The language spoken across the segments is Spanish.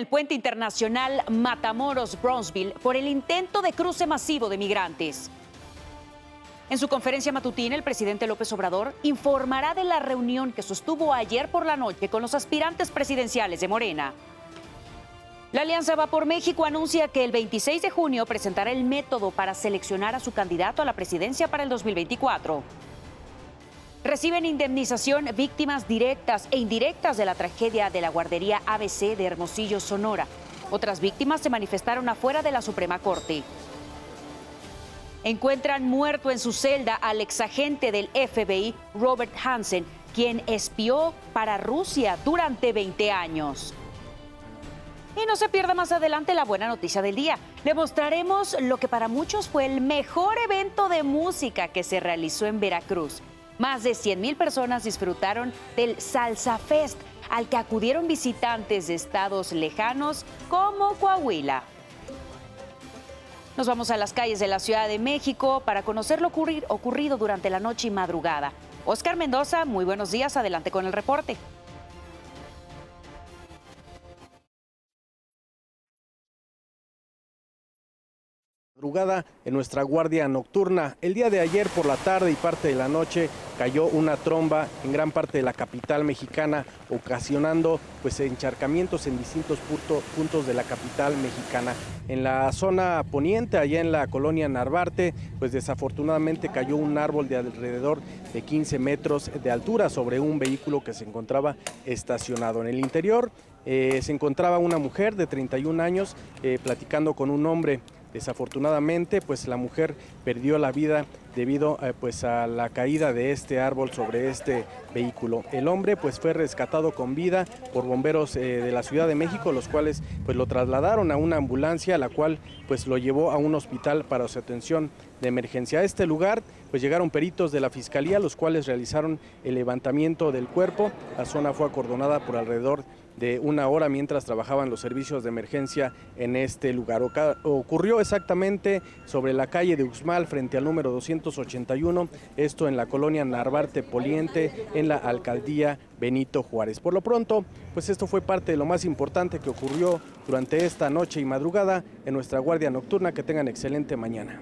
el puente internacional Matamoros-Bronzeville por el intento de cruce masivo de migrantes. En su conferencia matutina, el presidente López Obrador informará de la reunión que sostuvo ayer por la noche con los aspirantes presidenciales de Morena. La Alianza Va por México anuncia que el 26 de junio presentará el método para seleccionar a su candidato a la presidencia para el 2024. Reciben indemnización víctimas directas e indirectas de la tragedia de la guardería ABC de Hermosillo, Sonora. Otras víctimas se manifestaron afuera de la Suprema Corte. Encuentran muerto en su celda al exagente del FBI, Robert Hansen, quien espió para Rusia durante 20 años. Y no se pierda más adelante la buena noticia del día. Le mostraremos lo que para muchos fue el mejor evento de música que se realizó en Veracruz. Más de 100 mil personas disfrutaron del Salsa Fest, al que acudieron visitantes de estados lejanos como Coahuila. Nos vamos a las calles de la Ciudad de México para conocer lo ocurrido durante la noche y madrugada. Oscar Mendoza, muy buenos días, adelante con el reporte. En nuestra guardia nocturna. El día de ayer por la tarde y parte de la noche cayó una tromba en gran parte de la capital mexicana, ocasionando pues encharcamientos en distintos puntos de la capital mexicana. En la zona poniente, allá en la colonia Narvarte, pues desafortunadamente cayó un árbol de alrededor de 15 metros de altura sobre un vehículo que se encontraba estacionado. En el interior eh, se encontraba una mujer de 31 años eh, platicando con un hombre Desafortunadamente, pues la mujer perdió la vida debido eh, pues a la caída de este árbol sobre este vehículo. El hombre pues fue rescatado con vida por bomberos eh, de la Ciudad de México, los cuales pues lo trasladaron a una ambulancia, la cual pues lo llevó a un hospital para su atención de emergencia. A este lugar pues llegaron peritos de la Fiscalía, los cuales realizaron el levantamiento del cuerpo. La zona fue acordonada por alrededor de una hora mientras trabajaban los servicios de emergencia en este lugar. Ocurrió exactamente sobre la calle de Uxmal frente al número 281, esto en la colonia Narvarte Poliente, en la alcaldía Benito Juárez. Por lo pronto, pues esto fue parte de lo más importante que ocurrió durante esta noche y madrugada en nuestra guardia nocturna. Que tengan excelente mañana.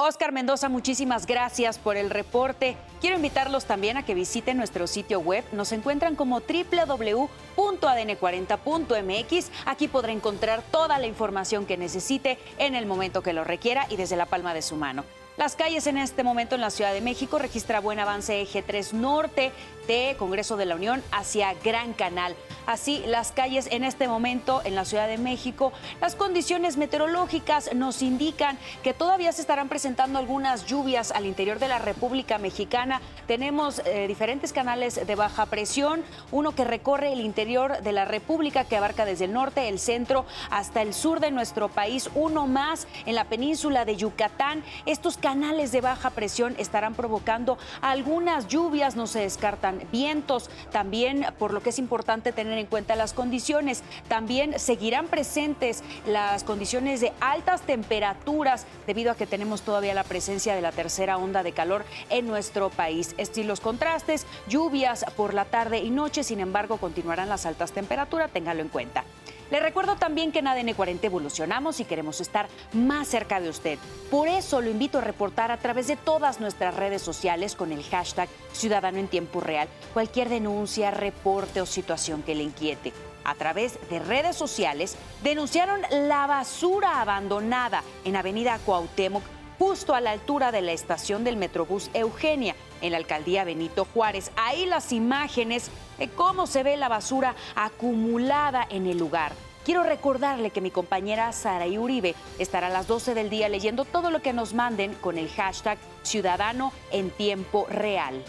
Oscar Mendoza, muchísimas gracias por el reporte. Quiero invitarlos también a que visiten nuestro sitio web. Nos encuentran como www.adn40.mx. Aquí podrá encontrar toda la información que necesite en el momento que lo requiera y desde la palma de su mano. Las calles en este momento en la Ciudad de México registra buen avance eje 3 norte de Congreso de la Unión hacia Gran Canal. Así, las calles en este momento en la Ciudad de México, las condiciones meteorológicas nos indican que todavía se estarán presentando algunas lluvias al interior de la República Mexicana. Tenemos eh, diferentes canales de baja presión, uno que recorre el interior de la República que abarca desde el norte, el centro hasta el sur de nuestro país, uno más en la península de Yucatán. Estos canales de baja presión estarán provocando algunas lluvias, no se descartan vientos, también por lo que es importante tener en cuenta las condiciones. También seguirán presentes las condiciones de altas temperaturas debido a que tenemos todavía la presencia de la tercera onda de calor en nuestro país. Estilos contrastes, lluvias por la tarde y noche, sin embargo, continuarán las altas temperaturas, téngalo en cuenta. Le recuerdo también que en ADN 40 evolucionamos y queremos estar más cerca de usted. Por eso lo invito a reportar a través de todas nuestras redes sociales con el hashtag Ciudadano en Tiempo Real cualquier denuncia, reporte o situación que le inquiete. A través de redes sociales denunciaron la basura abandonada en Avenida Cuauhtémoc justo a la altura de la estación del Metrobús Eugenia, en la alcaldía Benito Juárez. Ahí las imágenes de cómo se ve la basura acumulada en el lugar. Quiero recordarle que mi compañera Sara Uribe estará a las 12 del día leyendo todo lo que nos manden con el hashtag Ciudadano en Tiempo Real.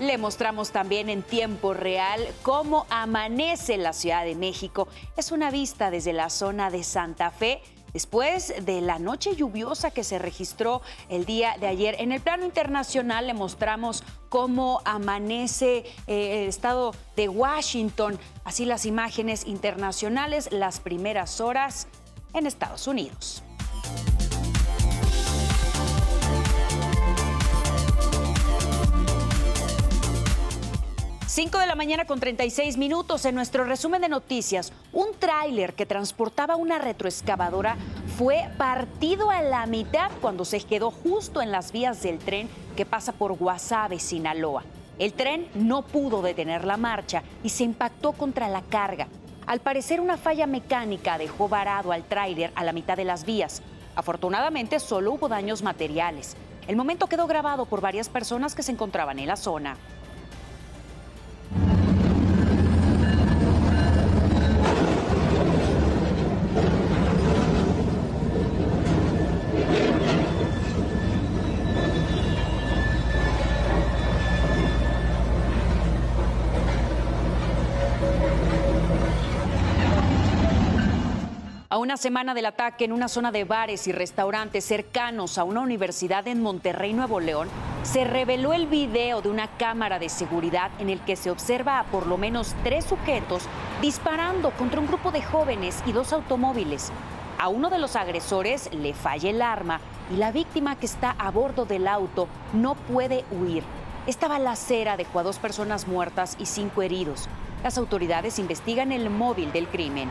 Le mostramos también en tiempo real cómo amanece la Ciudad de México. Es una vista desde la zona de Santa Fe Después de la noche lluviosa que se registró el día de ayer, en el plano internacional le mostramos cómo amanece eh, el estado de Washington, así las imágenes internacionales, las primeras horas en Estados Unidos. 5 de la mañana con 36 minutos en nuestro resumen de noticias. Un tráiler que transportaba una retroexcavadora fue partido a la mitad cuando se quedó justo en las vías del tren que pasa por Guasave, Sinaloa. El tren no pudo detener la marcha y se impactó contra la carga. Al parecer una falla mecánica dejó varado al tráiler a la mitad de las vías. Afortunadamente solo hubo daños materiales. El momento quedó grabado por varias personas que se encontraban en la zona. Una semana del ataque en una zona de bares y restaurantes cercanos a una universidad en Monterrey, Nuevo León, se reveló el video de una cámara de seguridad en el que se observa a por lo menos tres sujetos disparando contra un grupo de jóvenes y dos automóviles. A uno de los agresores le falla el arma y la víctima que está a bordo del auto no puede huir. Esta balacera dejó a dos personas muertas y cinco heridos. Las autoridades investigan el móvil del crimen.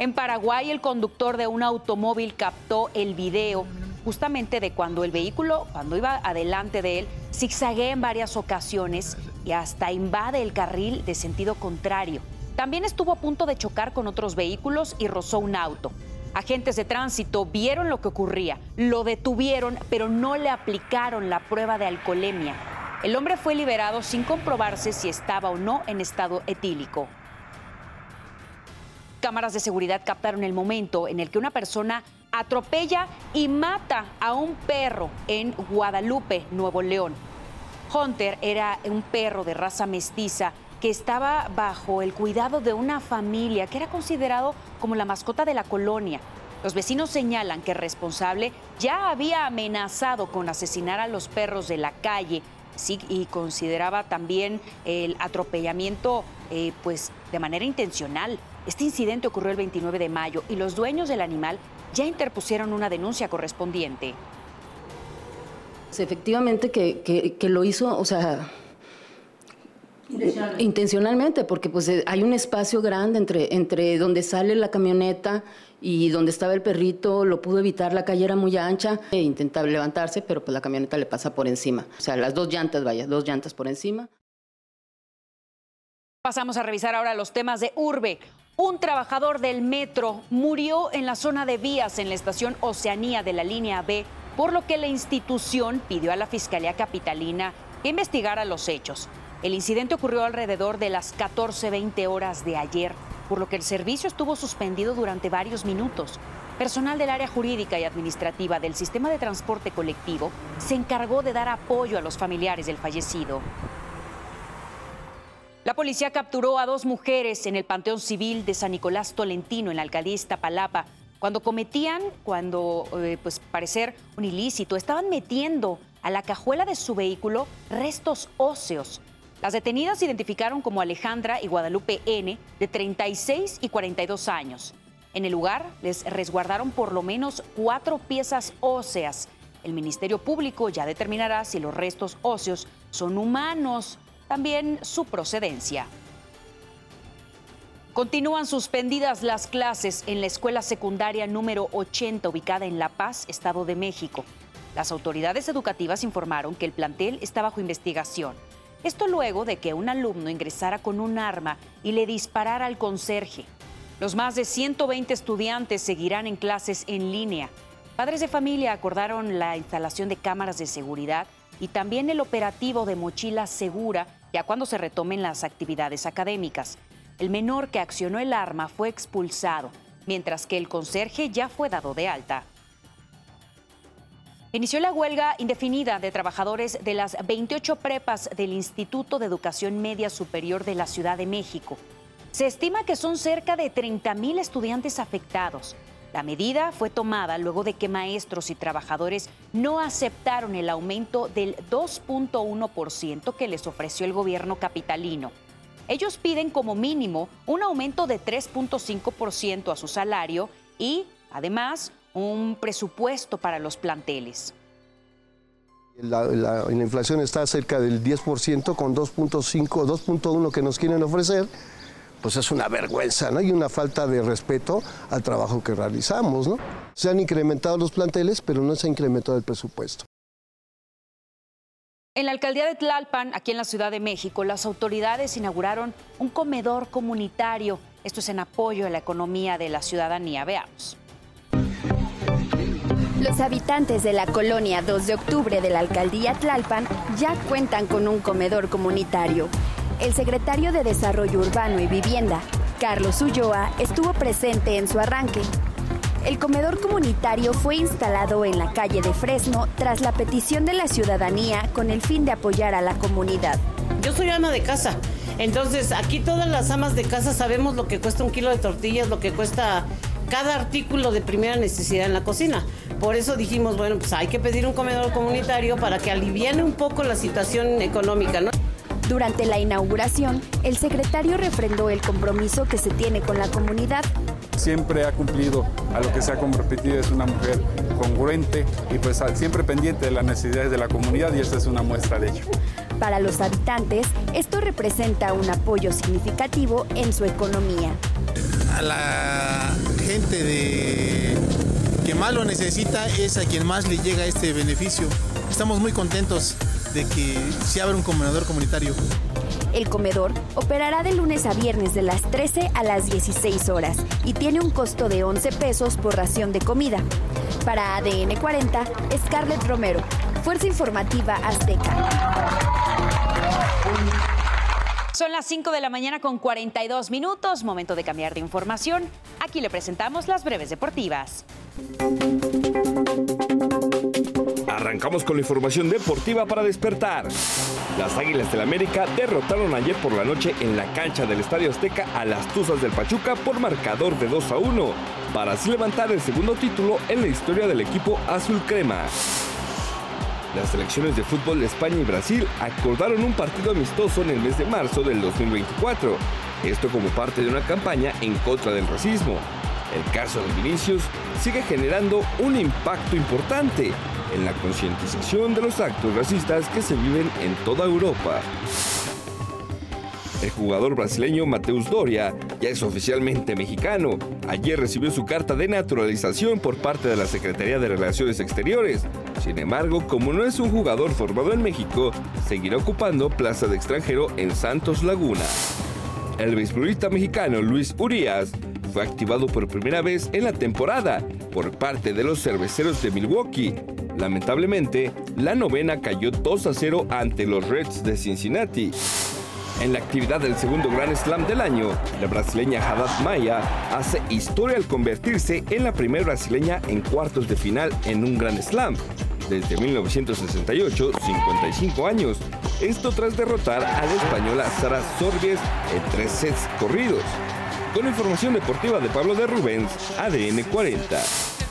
En Paraguay, el conductor de un automóvil captó el video justamente de cuando el vehículo, cuando iba adelante de él, zigzaguea en varias ocasiones y hasta invade el carril de sentido contrario. También estuvo a punto de chocar con otros vehículos y rozó un auto. Agentes de tránsito vieron lo que ocurría, lo detuvieron, pero no le aplicaron la prueba de alcoholemia. El hombre fue liberado sin comprobarse si estaba o no en estado etílico. Cámaras de seguridad captaron el momento en el que una persona atropella y mata a un perro en Guadalupe, Nuevo León. Hunter era un perro de raza mestiza que estaba bajo el cuidado de una familia que era considerado como la mascota de la colonia. Los vecinos señalan que el responsable ya había amenazado con asesinar a los perros de la calle y consideraba también el atropellamiento eh, pues, de manera intencional. Este incidente ocurrió el 29 de mayo y los dueños del animal ya interpusieron una denuncia correspondiente. Efectivamente que, lo hizo, o sea, intencionalmente, intencionalmente porque pues eh, hay un espacio grande entre, entre donde sale la camioneta y donde estaba el perrito, lo pudo evitar, la calle era muy ancha, e intentaba levantarse, pero pues la camioneta le pasa por encima. O sea, las dos llantas, vaya, dos llantas por encima. Pasamos a revisar ahora los temas de urbe. Un trabajador del metro murió en la zona de vías en la estación Oceanía de la línea B, por lo que la institución pidió a la Fiscalía Capitalina que investigara los hechos. El incidente ocurrió alrededor de las 14.20 horas de ayer, por lo que el servicio estuvo suspendido durante varios minutos. Personal del área jurídica y administrativa del sistema de transporte colectivo se encargó de dar apoyo a los familiares del fallecido. La policía capturó a dos mujeres en el Panteón Civil de San Nicolás Tolentino, en la alcaldía Iztapalapa, cuando cometían, cuando eh, pues parecer un ilícito, estaban metiendo a la cajuela de su vehículo restos óseos. Las detenidas se identificaron como Alejandra y Guadalupe N, de 36 y 42 años. En el lugar les resguardaron por lo menos cuatro piezas óseas. El Ministerio Público ya determinará si los restos óseos son humanos también su procedencia. Continúan suspendidas las clases en la escuela secundaria número 80 ubicada en La Paz, Estado de México. Las autoridades educativas informaron que el plantel está bajo investigación. Esto luego de que un alumno ingresara con un arma y le disparara al conserje. Los más de 120 estudiantes seguirán en clases en línea. Padres de familia acordaron la instalación de cámaras de seguridad y también el operativo de mochila segura ya cuando se retomen las actividades académicas. El menor que accionó el arma fue expulsado, mientras que el conserje ya fue dado de alta. Inició la huelga indefinida de trabajadores de las 28 prepas del Instituto de Educación Media Superior de la Ciudad de México. Se estima que son cerca de 30 mil estudiantes afectados. La medida fue tomada luego de que maestros y trabajadores no aceptaron el aumento del 2.1% que les ofreció el gobierno capitalino. Ellos piden como mínimo un aumento de 3.5% a su salario y, además, un presupuesto para los planteles. La, la, inflación está cerca del 10% con 2.5, 2.1 que nos quieren ofrecer, pues es una vergüenza, ¿no? Y una falta de respeto al trabajo que realizamos, ¿no? Se han incrementado los planteles, pero no se ha incrementado el presupuesto. En la alcaldía de Tlalpan, aquí en la Ciudad de México, las autoridades inauguraron un comedor comunitario. Esto es en apoyo a la economía de la ciudadanía. Veamos. Los habitantes de la colonia 2 de octubre de la alcaldía Tlalpan ya cuentan con un comedor comunitario. El secretario de Desarrollo Urbano y Vivienda, Carlos Ulloa, estuvo presente en su arranque. El comedor comunitario fue instalado en la calle de Fresno tras la petición de la ciudadanía con el fin de apoyar a la comunidad. Yo soy ama de casa, entonces aquí todas las amas de casa sabemos lo que cuesta un kilo de tortillas, lo que cuesta cada artículo de primera necesidad en la cocina. Por eso dijimos, bueno, pues hay que pedir un comedor comunitario para que aliviane un poco la situación económica, ¿no? Durante la inauguración, el secretario refrendó el compromiso que se tiene con la comunidad. Siempre ha cumplido a lo que se ha comprometido, es una mujer congruente y pues siempre pendiente de las necesidades de la comunidad y esta es una muestra de ello. Para los habitantes, esto representa un apoyo significativo en su economía. A la gente de que más lo necesita es a quien más le llega este beneficio. Estamos muy contentos de que se abra un comedor comunitario. El comedor operará de lunes a viernes de las 13 a las 16 horas y tiene un costo de 11 pesos por ración de comida. Para ADN 40, Scarlett Romero, Fuerza Informativa Azteca. Son las 5 de la mañana con 42 minutos, momento de cambiar de información. Aquí le presentamos las breves deportivas. Arrancamos con la información deportiva para despertar. Las Águilas del América derrotaron ayer por la noche en la cancha del Estadio Azteca a las Tuzas del Pachuca por marcador de 2 a 1, para así levantar el segundo título en la historia del equipo azul crema. Las selecciones de fútbol de España y Brasil acordaron un partido amistoso en el mes de marzo del 2024, esto como parte de una campaña en contra del racismo. El caso de Vinicius sigue generando un impacto importante en la concientización de los actos racistas que se viven en toda Europa. El jugador brasileño Mateus Doria ya es oficialmente mexicano. Ayer recibió su carta de naturalización por parte de la Secretaría de Relaciones Exteriores. Sin embargo, como no es un jugador formado en México, seguirá ocupando plaza de extranjero en Santos Laguna. El beisbolista mexicano Luis Urias fue activado por primera vez en la temporada por parte de los cerveceros de Milwaukee. Lamentablemente, la novena cayó 2 a 0 ante los Reds de Cincinnati. En la actividad del segundo Grand Slam del año, la brasileña Haddad Maya hace historia al convertirse en la primera brasileña en cuartos de final en un Grand Slam. Desde 1968, 55 años. Esto tras derrotar a la española Sara Sorbies en tres sets corridos. Con información deportiva de Pablo de Rubens, ADN 40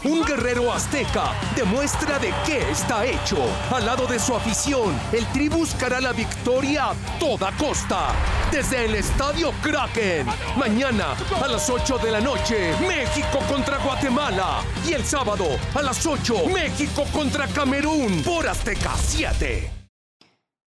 un guerrero azteca demuestra de qué está hecho. Al lado de su afición, el Tri buscará la victoria a toda costa. Desde el Estadio Kraken. Mañana a las 8 de la noche, México contra Guatemala. Y el sábado a las 8, México contra Camerún por Azteca 7.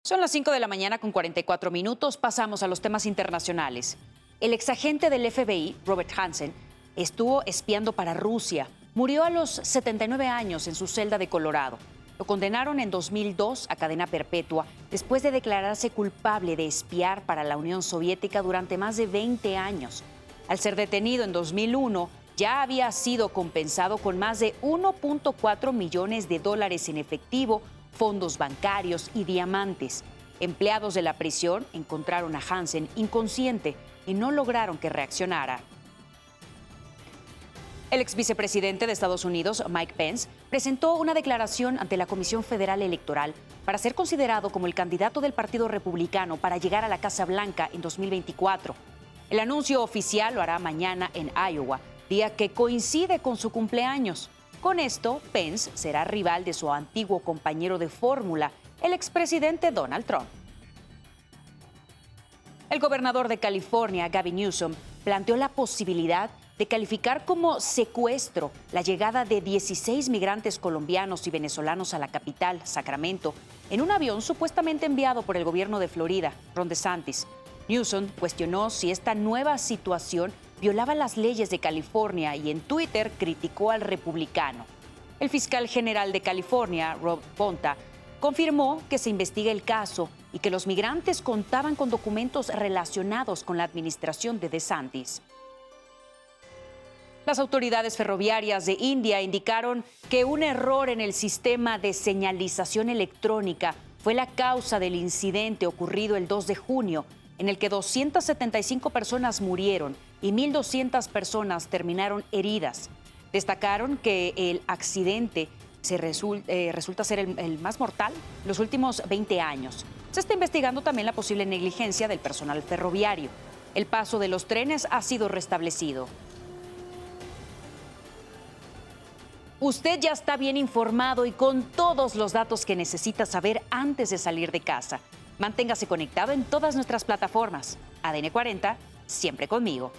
Son las 5 de la mañana con 44 minutos. Pasamos a los temas internacionales. El exagente del FBI, Robert Hansen, estuvo espiando para Rusia Murió a los 79 años en su celda de Colorado. Lo condenaron en 2002 a cadena perpetua después de declararse culpable de espiar para la Unión Soviética durante más de 20 años. Al ser detenido en 2001, ya había sido compensado con más de 1.4 millones de dólares en efectivo, fondos bancarios y diamantes. Empleados de la prisión encontraron a Hansen inconsciente y no lograron que reaccionara. El ex vicepresidente de Estados Unidos, Mike Pence, presentó una declaración ante la Comisión Federal Electoral para ser considerado como el candidato del Partido Republicano para llegar a la Casa Blanca en 2024. El anuncio oficial lo hará mañana en Iowa, día que coincide con su cumpleaños. Con esto, Pence será rival de su antiguo compañero de fórmula, el expresidente Donald Trump. El gobernador de California, Gavin Newsom, planteó la posibilidad de calificar como secuestro la llegada de 16 migrantes colombianos y venezolanos a la capital, Sacramento, en un avión supuestamente enviado por el gobierno de Florida, Ron DeSantis. Newsom cuestionó si esta nueva situación violaba las leyes de California y en Twitter criticó al republicano. El fiscal general de California, Rob Ponta, confirmó que se investiga el caso y que los migrantes contaban con documentos relacionados con la administración de DeSantis. Las autoridades ferroviarias de India indicaron que un error en el sistema de señalización electrónica fue la causa del incidente ocurrido el 2 de junio, en el que 275 personas murieron y 1.200 personas terminaron heridas. Destacaron que el accidente se eh, resulta ser el, el más mortal los últimos 20 años. Se está investigando también la posible negligencia del personal ferroviario. El paso de los trenes ha sido restablecido. Usted ya está bien informado y con todos los datos que necesita saber antes de salir de casa. Manténgase conectado en todas nuestras plataformas. ADN 40, siempre conmigo.